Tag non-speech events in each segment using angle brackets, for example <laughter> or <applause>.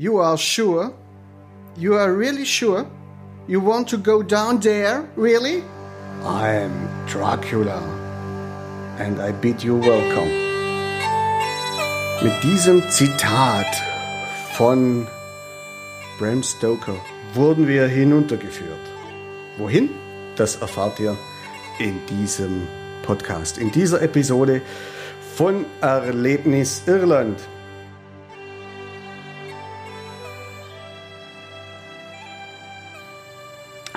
You are sure? You are really sure? You want to go down there? Really? I'm Dracula. And I bid you welcome. Mit diesem Zitat von Bram Stoker wurden wir hinuntergeführt. Wohin? Das erfahrt ihr in diesem Podcast, in dieser Episode von Erlebnis Irland.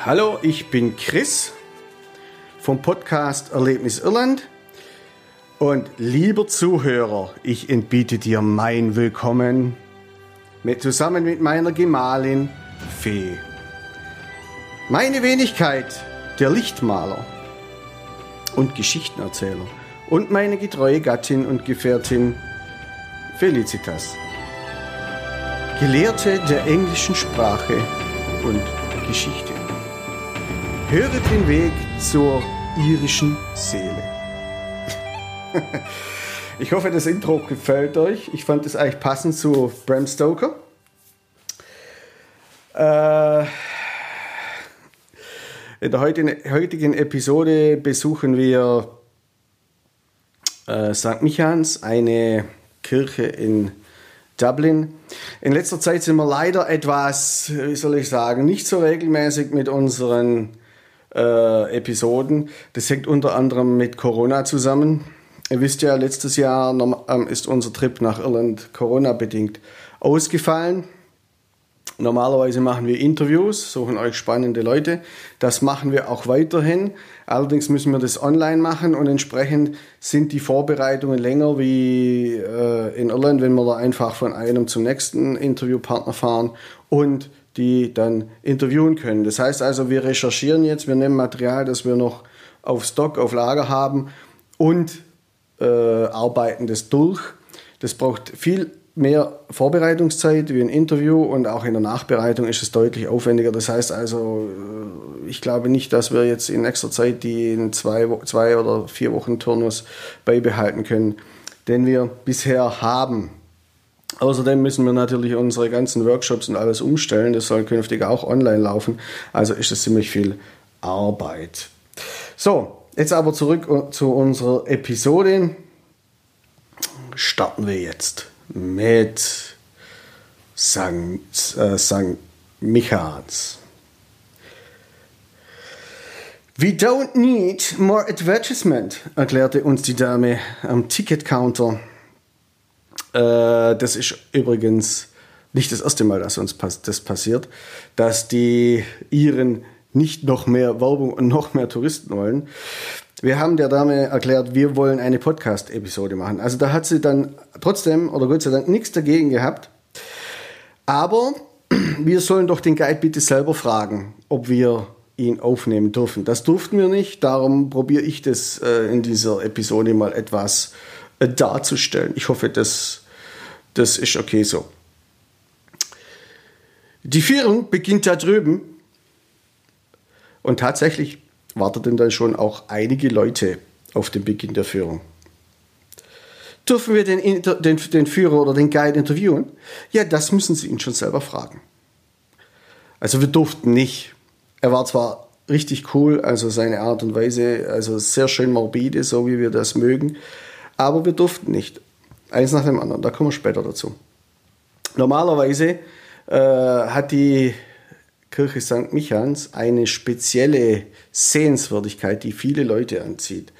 Hallo, ich bin Chris vom Podcast Erlebnis Irland. Und lieber Zuhörer, ich entbiete dir mein Willkommen mit, zusammen mit meiner Gemahlin Fee. Meine Wenigkeit, der Lichtmaler und Geschichtenerzähler und meine getreue Gattin und Gefährtin Felicitas. Gelehrte der englischen Sprache und Geschichte. Höre den Weg zur irischen Seele. <laughs> ich hoffe, das Intro gefällt euch. Ich fand es eigentlich passend zu Bram Stoker. Äh, in der heutigen Episode besuchen wir äh, St. Michans, eine Kirche in Dublin. In letzter Zeit sind wir leider etwas, wie soll ich sagen, nicht so regelmäßig mit unseren äh, Episoden. Das hängt unter anderem mit Corona zusammen. Ihr wisst ja, letztes Jahr ähm, ist unser Trip nach Irland Corona-bedingt ausgefallen. Normalerweise machen wir Interviews, suchen euch spannende Leute. Das machen wir auch weiterhin. Allerdings müssen wir das online machen und entsprechend sind die Vorbereitungen länger wie äh, in Irland, wenn wir da einfach von einem zum nächsten Interviewpartner fahren und die dann interviewen können. Das heißt also, wir recherchieren jetzt, wir nehmen Material, das wir noch auf Stock, auf Lager haben und äh, arbeiten das durch. Das braucht viel mehr Vorbereitungszeit wie ein Interview und auch in der Nachbereitung ist es deutlich aufwendiger. Das heißt also, äh, ich glaube nicht, dass wir jetzt in nächster Zeit die in zwei, zwei oder vier Wochen Turnus beibehalten können, den wir bisher haben. Außerdem müssen wir natürlich unsere ganzen Workshops und alles umstellen. Das soll künftig auch online laufen. Also ist es ziemlich viel Arbeit. So, jetzt aber zurück zu unserer Episode. Starten wir jetzt mit St. Äh. Michaels. We don't need more advertisement, erklärte uns die Dame am Ticketcounter. Äh, das ist übrigens nicht das erste Mal, dass uns das passiert, dass die Iren nicht noch mehr Werbung und noch mehr Touristen wollen. Wir haben der Dame erklärt, wir wollen eine Podcast-Episode machen. Also da hat sie dann trotzdem oder Gott sei Dank nichts dagegen gehabt. Aber <clears throat> wir sollen doch den Guide bitte selber fragen, ob wir ihn aufnehmen dürfen. Das durften wir nicht, darum probiere ich das äh, in dieser Episode mal etwas äh, darzustellen. Ich hoffe, das das ist okay so. Die Führung beginnt da drüben. Und tatsächlich warteten dann schon auch einige Leute auf den Beginn der Führung. Dürfen wir den, den, den Führer oder den Guide interviewen? Ja, das müssen Sie ihn schon selber fragen. Also wir durften nicht. Er war zwar richtig cool, also seine Art und Weise, also sehr schön morbide, so wie wir das mögen, aber wir durften nicht. Eins nach dem anderen, da kommen wir später dazu. Normalerweise äh, hat die Kirche St. Michans eine spezielle Sehenswürdigkeit, die viele Leute anzieht.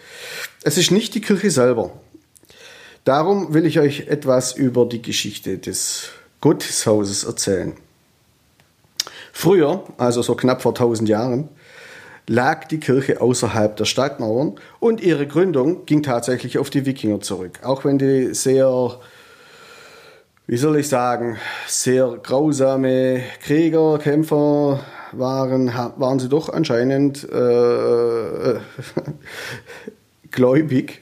Es ist nicht die Kirche selber. Darum will ich euch etwas über die Geschichte des Gotteshauses erzählen. Früher, also so knapp vor 1000 Jahren, lag die Kirche außerhalb der Stadtmauern und ihre Gründung ging tatsächlich auf die Wikinger zurück. Auch wenn die sehr, wie soll ich sagen, sehr grausame Krieger, Kämpfer waren, waren sie doch anscheinend äh, <laughs> gläubig.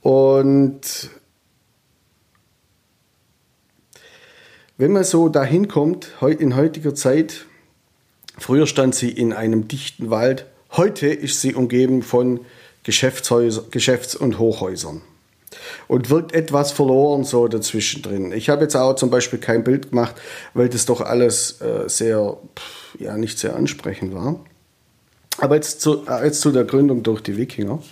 Und wenn man so dahin kommt, in heutiger Zeit, Früher stand sie in einem dichten Wald, heute ist sie umgeben von Geschäfts- und Hochhäusern. und wirkt etwas verloren so dazwischen drin. Ich habe jetzt auch zum Beispiel kein Bild gemacht, weil das doch alles äh, sehr, ja, nicht sehr ansprechend war. Aber jetzt zu, äh, jetzt zu der Gründung durch die Wikinger.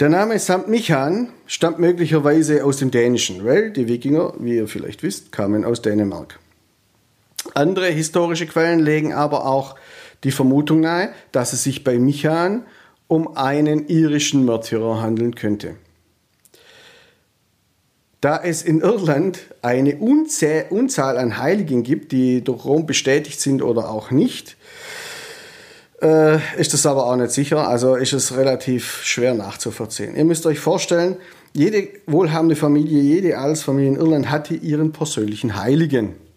Der Name St. Michan stammt möglicherweise aus dem Dänischen, weil die Wikinger, wie ihr vielleicht wisst, kamen aus Dänemark. Andere historische Quellen legen aber auch die Vermutung nahe, dass es sich bei Michan um einen irischen Märtyrer handeln könnte. Da es in Irland eine Unzahl an Heiligen gibt, die durch Rom bestätigt sind oder auch nicht, äh, ist das aber auch nicht sicher, also ist es relativ schwer nachzuvollziehen. Ihr müsst euch vorstellen, jede wohlhabende Familie, jede Adelsfamilie in Irland hatte ihren persönlichen Heiligen.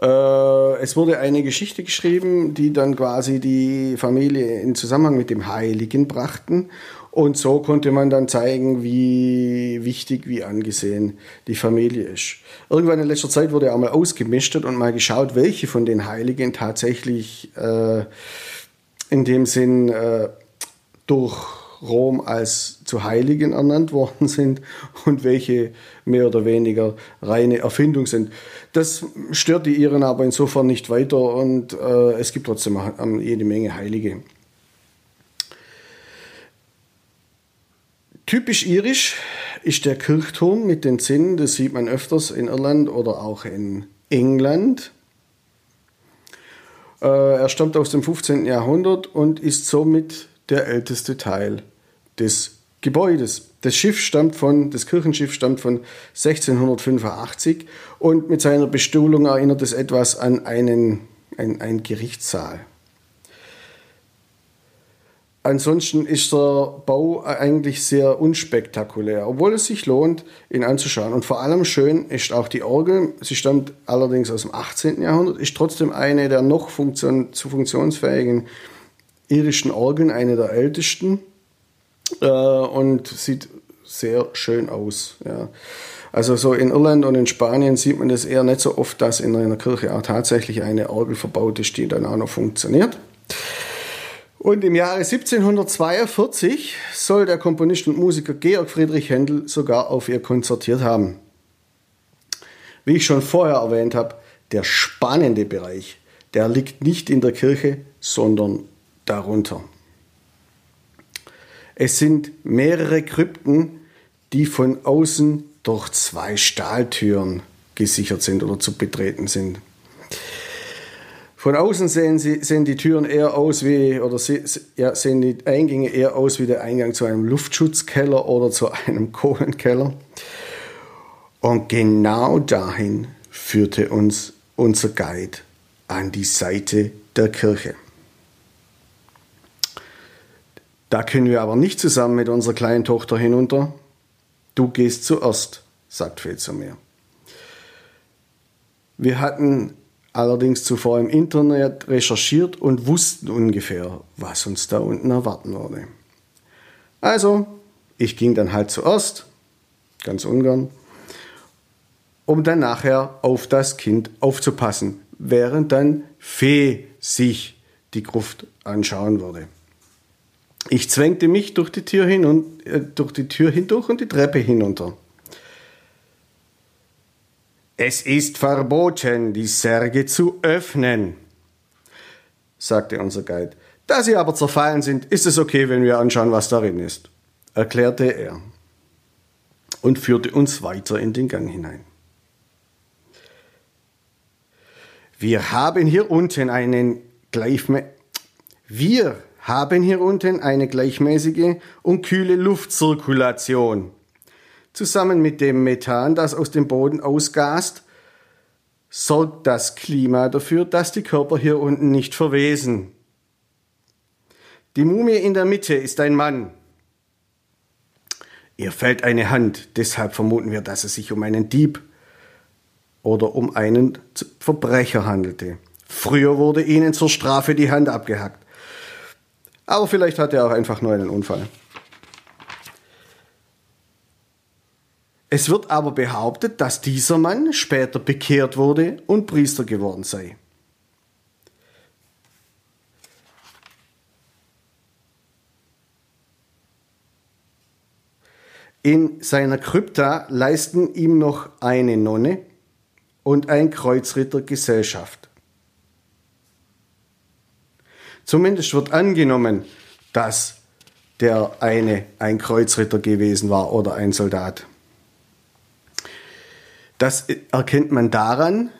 Äh, es wurde eine Geschichte geschrieben, die dann quasi die Familie in Zusammenhang mit dem Heiligen brachten. Und so konnte man dann zeigen, wie wichtig, wie angesehen die Familie ist. Irgendwann in letzter Zeit wurde auch mal ausgemistet und mal geschaut, welche von den Heiligen tatsächlich äh, in dem Sinn äh, durch Rom als zu Heiligen ernannt worden <laughs> sind und welche mehr oder weniger reine Erfindung sind. Das stört die Iren aber insofern nicht weiter und äh, es gibt trotzdem jede Menge Heilige. Typisch irisch ist der Kirchturm mit den Zinnen, das sieht man öfters in Irland oder auch in England. Äh, er stammt aus dem 15. Jahrhundert und ist somit der älteste Teil des Gebäudes. Das Schiff stammt von, das Kirchenschiff stammt von 1685 und mit seiner Bestuhlung erinnert es etwas an einen, ein, einen Gerichtssaal. Ansonsten ist der Bau eigentlich sehr unspektakulär, obwohl es sich lohnt, ihn anzuschauen. Und vor allem schön ist auch die Orgel. Sie stammt allerdings aus dem 18. Jahrhundert, ist trotzdem eine der noch funktion zu funktionsfähigen irischen Orgeln, eine der ältesten äh, und sieht sehr schön aus. Ja. Also so in Irland und in Spanien sieht man das eher nicht so oft, dass in einer Kirche auch tatsächlich eine Orgel verbaut ist, die dann auch noch funktioniert. Und im Jahre 1742 soll der Komponist und Musiker Georg Friedrich Händel sogar auf ihr konzertiert haben. Wie ich schon vorher erwähnt habe, der spannende Bereich, der liegt nicht in der Kirche, sondern darunter. Es sind mehrere Krypten, die von außen durch zwei Stahltüren gesichert sind oder zu betreten sind. Von außen sehen, sie, sehen die Türen eher aus wie, oder sie, ja, sehen die Eingänge eher aus wie der Eingang zu einem Luftschutzkeller oder zu <laughs> einem Kohlenkeller. Und genau dahin führte uns unser Guide an die Seite der Kirche. Da können wir aber nicht zusammen mit unserer kleinen Tochter hinunter. Du gehst zuerst, sagt Phil zu mir. Wir hatten allerdings zuvor im Internet recherchiert und wussten ungefähr, was uns da unten erwarten würde. Also, ich ging dann halt zuerst, ganz ungern, um dann nachher auf das Kind aufzupassen, während dann Fee sich die Gruft anschauen würde. Ich zwängte mich durch die Tür hin und äh, durch die Tür hindurch und die Treppe hinunter. Es ist verboten, die Särge zu öffnen, sagte unser Guide. Da sie aber zerfallen sind, ist es okay, wenn wir anschauen, was darin ist, erklärte er und führte uns weiter in den Gang hinein. Wir haben hier unten einen Gleichme wir haben hier unten eine gleichmäßige und kühle Luftzirkulation. Zusammen mit dem Methan, das aus dem Boden ausgast, sorgt das Klima dafür, dass die Körper hier unten nicht verwesen. Die Mumie in der Mitte ist ein Mann. Ihr fällt eine Hand, deshalb vermuten wir, dass es sich um einen Dieb oder um einen Verbrecher handelte. Früher wurde ihnen zur Strafe die Hand abgehackt. Aber vielleicht hat er auch einfach nur einen Unfall. Es wird aber behauptet, dass dieser Mann später bekehrt wurde und Priester geworden sei. In seiner Krypta leisten ihm noch eine Nonne und ein Kreuzritter Gesellschaft. Zumindest wird angenommen, dass der eine ein Kreuzritter gewesen war oder ein Soldat. Das erkennt man daran,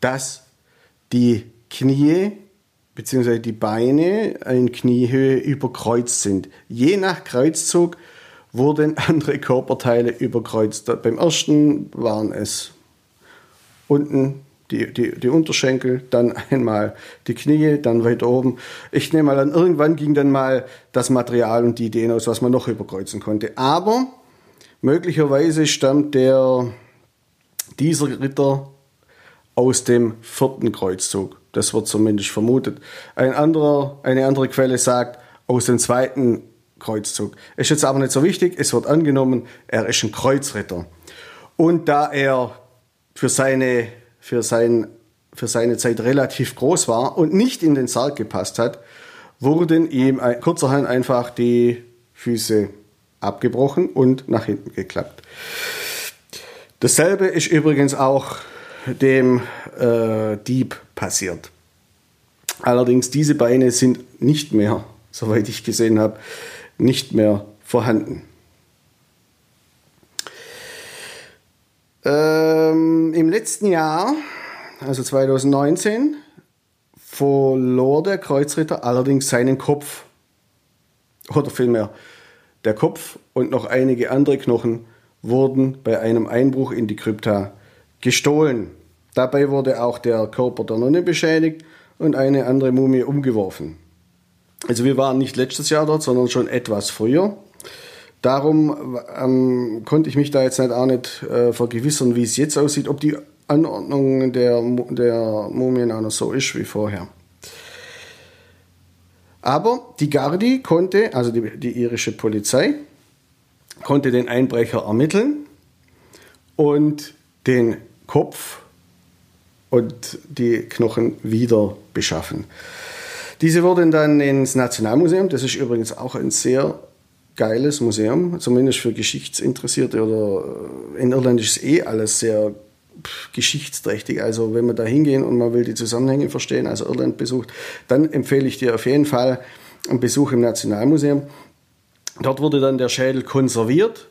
dass die Knie bzw. die Beine in Kniehöhe überkreuzt sind. Je nach Kreuzzug wurden <laughs> andere Körperteile überkreuzt. Beim ersten waren es unten die, die, die Unterschenkel, dann <laughs> einmal die Knie, dann weiter oben. Ich nehme mal an, irgendwann ging dann mal das Material und die Ideen aus, was man noch überkreuzen konnte. Aber möglicherweise stammt der, dieser Ritter aus dem vierten Kreuzzug. Das wird zumindest vermutet. Ein anderer, eine andere Quelle sagt aus dem zweiten Kreuzzug. Ist jetzt aber nicht so wichtig. Es wird angenommen, er ist ein Kreuzritter. Und da er für seine, für sein, für seine Zeit relativ groß war und nicht in den Sarg gepasst hat, wurden ihm kurzerhand einfach die Füße abgebrochen und nach hinten geklappt. Dasselbe ist übrigens auch dem äh, Dieb passiert. Allerdings diese Beine sind nicht mehr, soweit ich gesehen habe, nicht mehr vorhanden. Ähm, Im letzten Jahr, also 2019, verlor der Kreuzritter allerdings seinen Kopf. Oder vielmehr, der Kopf und noch einige andere Knochen wurden bei einem Einbruch in die Krypta gestohlen. Dabei wurde auch der Körper der Nonne beschädigt und eine andere Mumie umgeworfen. Also wir waren nicht letztes Jahr dort, sondern schon etwas früher. Darum ähm, konnte ich mich da jetzt nicht auch nicht äh, vergewissern, wie es jetzt aussieht, ob die Anordnung der, der Mumien auch noch so ist wie vorher. Aber die Gardi konnte, also die, die irische Polizei, konnte den Einbrecher ermitteln und den Kopf und die Knochen wieder beschaffen. Diese wurden dann ins Nationalmuseum, das ist übrigens auch ein sehr geiles Museum, zumindest für Geschichtsinteressierte oder äh, in Irland ist es eh alles sehr geschichtsträchtig. Also wenn wir da hingehen und man will die Zusammenhänge verstehen, also Irland besucht, dann empfehle ich dir auf jeden Fall einen Besuch im Nationalmuseum. Dort wurde dann der Schädel konserviert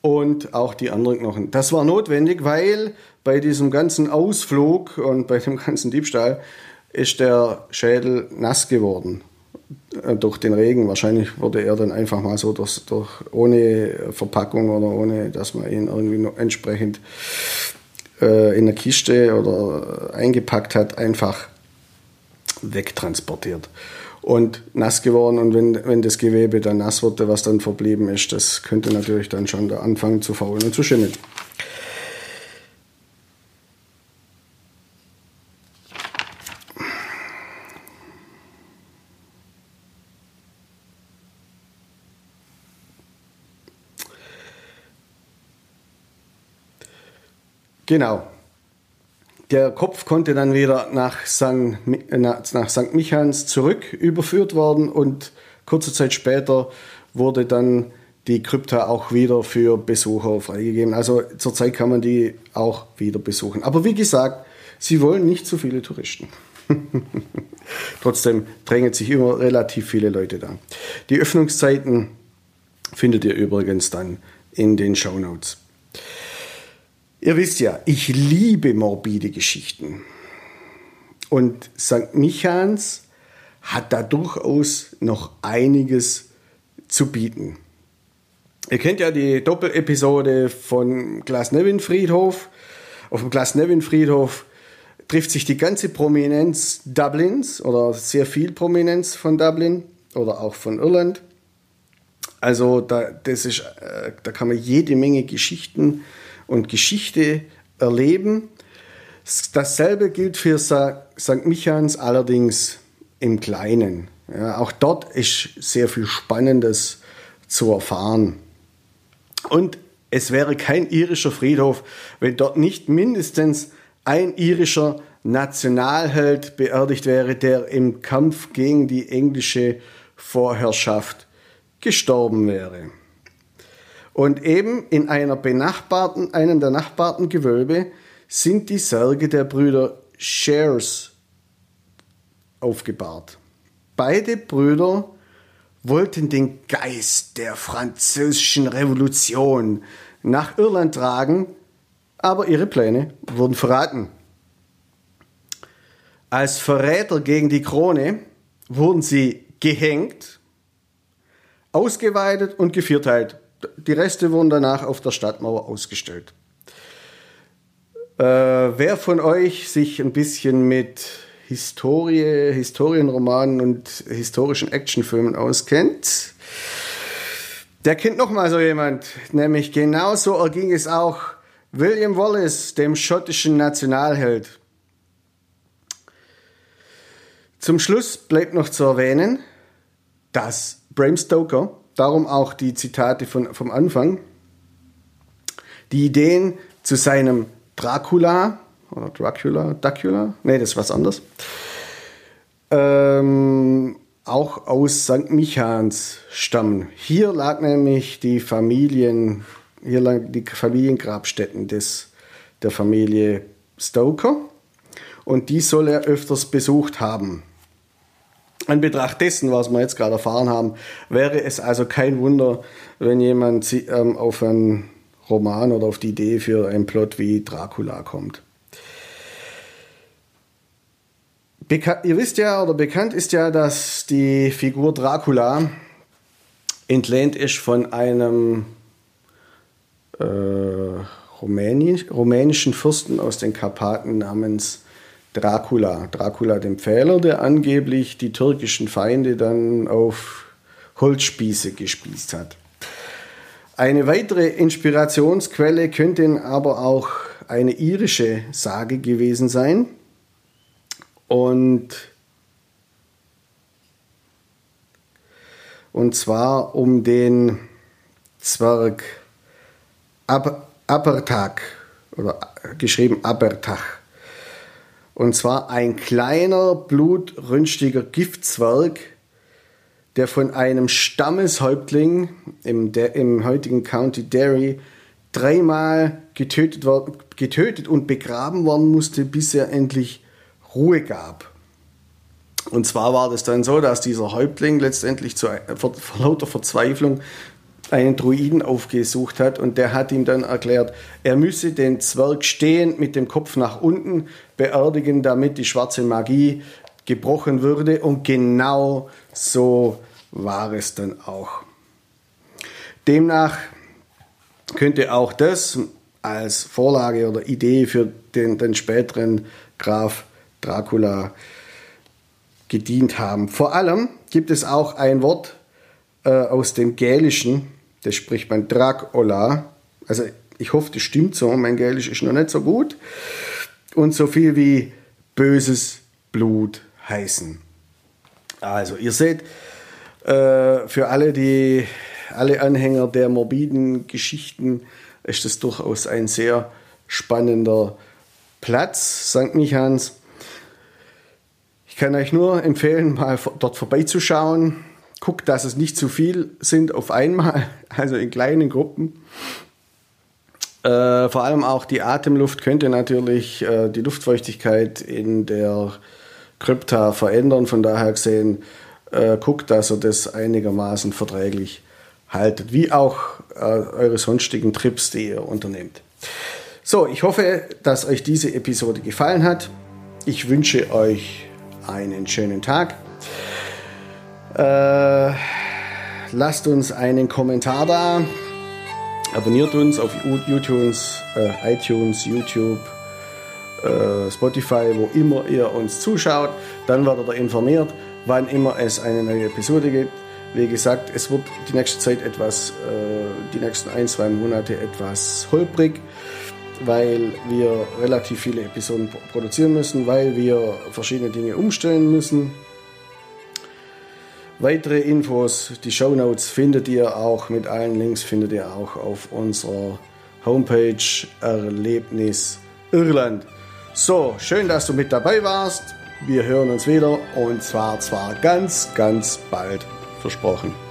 und auch die anderen Knochen. Das war notwendig, weil bei diesem ganzen Ausflug und bei dem ganzen Diebstahl ist der Schädel nass geworden durch den Regen. Wahrscheinlich wurde er dann einfach mal so durch, durch, ohne Verpackung oder ohne, dass man ihn irgendwie entsprechend äh, in der Kiste oder eingepackt hat, einfach wegtransportiert und nass geworden. Und wenn, wenn das Gewebe dann nass wurde, was dann verblieben ist, das könnte natürlich dann schon anfangen zu faulen und zu schimmeln. Genau. Der Kopf konnte dann wieder nach St. nach St. Michaels zurück überführt werden und kurze Zeit später wurde dann die Krypta auch wieder für Besucher freigegeben. Also zurzeit kann man die auch wieder besuchen. Aber wie gesagt, sie wollen nicht so viele Touristen. <laughs> Trotzdem drängen sich immer relativ viele Leute da. Die Öffnungszeiten findet ihr übrigens dann in den Show Notes. Ihr wisst ja, ich liebe morbide Geschichten. Und St. Michans hat da durchaus noch einiges zu bieten. Ihr kennt ja die Doppelepisode von Glasnevin Friedhof. Auf dem Glasnevin Friedhof trifft sich die ganze Prominenz Dublins oder sehr viel Prominenz von Dublin oder auch von Irland. Also da, das ist, äh, da kann man jede Menge Geschichten und Geschichte erleben. Dasselbe gilt für St. Michans allerdings im Kleinen. Ja, auch dort ist sehr viel Spannendes zu erfahren. Und es wäre kein irischer Friedhof, wenn dort nicht mindestens ein irischer Nationalheld beerdigt wäre, der im Kampf gegen die englische Vorherrschaft gestorben wäre. Und eben in einer benachbarten, einem der nachbarten Gewölbe sind die Särge der Brüder Shares aufgebahrt. Beide Brüder wollten den Geist der französischen Revolution nach Irland tragen, aber ihre Pläne wurden verraten. Als Verräter gegen die Krone wurden sie gehängt, ausgeweitet und gevierteilt. Die Reste wurden danach auf der Stadtmauer ausgestellt. Äh, wer von euch sich ein bisschen mit Historie, Historienromanen und historischen Actionfilmen auskennt, der kennt noch mal so jemand. Nämlich genauso erging es auch William Wallace, dem schottischen Nationalheld. Zum Schluss bleibt noch zu erwähnen, dass Bram Stoker, darum auch die Zitate von, vom Anfang, die Ideen zu seinem Dracula oder Dracula, Dracula, nee, das ist was anderes, ähm, auch aus St. Michans stammen. Hier lag nämlich die Familien, hier lagen die Familiengrabstätten des, der Familie Stoker und die soll er öfters besucht haben. In Betracht dessen, was wir jetzt gerade erfahren haben, wäre es also kein Wunder, wenn jemand ähm, auf einen Roman oder auf die Idee für einen Plot wie Dracula kommt. Beka ihr wisst ja oder bekannt ist ja, dass die Figur Dracula entlehnt ist von einem äh, Rumänisch, rumänischen Fürsten aus den Karpaten namens Dracula. Dracula dem Pfähler, der angeblich die türkischen Feinde dann auf Holzspieße gespießt hat. Eine weitere Inspirationsquelle könnte aber auch eine irische Sage gewesen sein. Und, und zwar um den Zwerg Ab Abertag oder geschrieben Abertach. Und zwar ein kleiner, blutrünstiger Giftzwerg, der von einem Stammeshäuptling im, im heutigen County Derry dreimal getötet, getötet und begraben worden musste, bis er endlich Ruhe gab. Und zwar war das dann so, dass dieser Häuptling letztendlich zu, vor, vor lauter Verzweiflung einen Druiden aufgesucht hat und der hat ihm dann erklärt, er müsse den Zwerg stehend mit dem Kopf nach unten beerdigen, damit die schwarze Magie gebrochen würde und genau so war es dann auch. Demnach könnte auch das als Vorlage oder Idee für den, den späteren Graf Dracula gedient haben. Vor allem gibt es auch ein Wort äh, aus dem Gälischen, das spricht man Dracula. Also ich hoffe, das stimmt so, mein Gälisch ist noch nicht so gut. Und so viel wie böses Blut heißen. Also ihr seht, äh, für alle, die, alle Anhänger der morbiden Geschichten ist das durchaus ein sehr spannender Platz, St. Michans. Ich kann euch nur empfehlen, mal dort vorbeizuschauen. Guckt, dass es nicht zu viel sind auf einmal, <laughs> also in kleinen Gruppen. Äh, vor allem auch die Atemluft könnte natürlich äh, die Luftfeuchtigkeit in der Krypta verändern. Von daher gesehen, äh, guckt, dass ihr das einigermaßen verträglich haltet, wie auch äh, eure sonstigen Trips, die ihr unternehmt. So, ich hoffe, dass euch diese Episode gefallen hat. Ich wünsche euch einen schönen Tag. Äh, lasst uns einen Kommentar da. Abonniert uns auf YouTube, äh, iTunes, YouTube, äh, Spotify, wo immer ihr uns zuschaut. Dann werdet ihr informiert, wann immer es eine neue Episode gibt. Wie gesagt, es wird die nächste Zeit etwas, äh, die nächsten ein, zwei Monate etwas holprig weil wir relativ viele Episoden produzieren müssen, weil wir verschiedene Dinge umstellen müssen. Weitere Infos, die Show Notes findet ihr auch mit allen Links findet ihr auch auf unserer Homepage Erlebnis Irland. So, schön, dass du mit dabei warst. Wir hören uns wieder und zwar zwar ganz, ganz bald versprochen.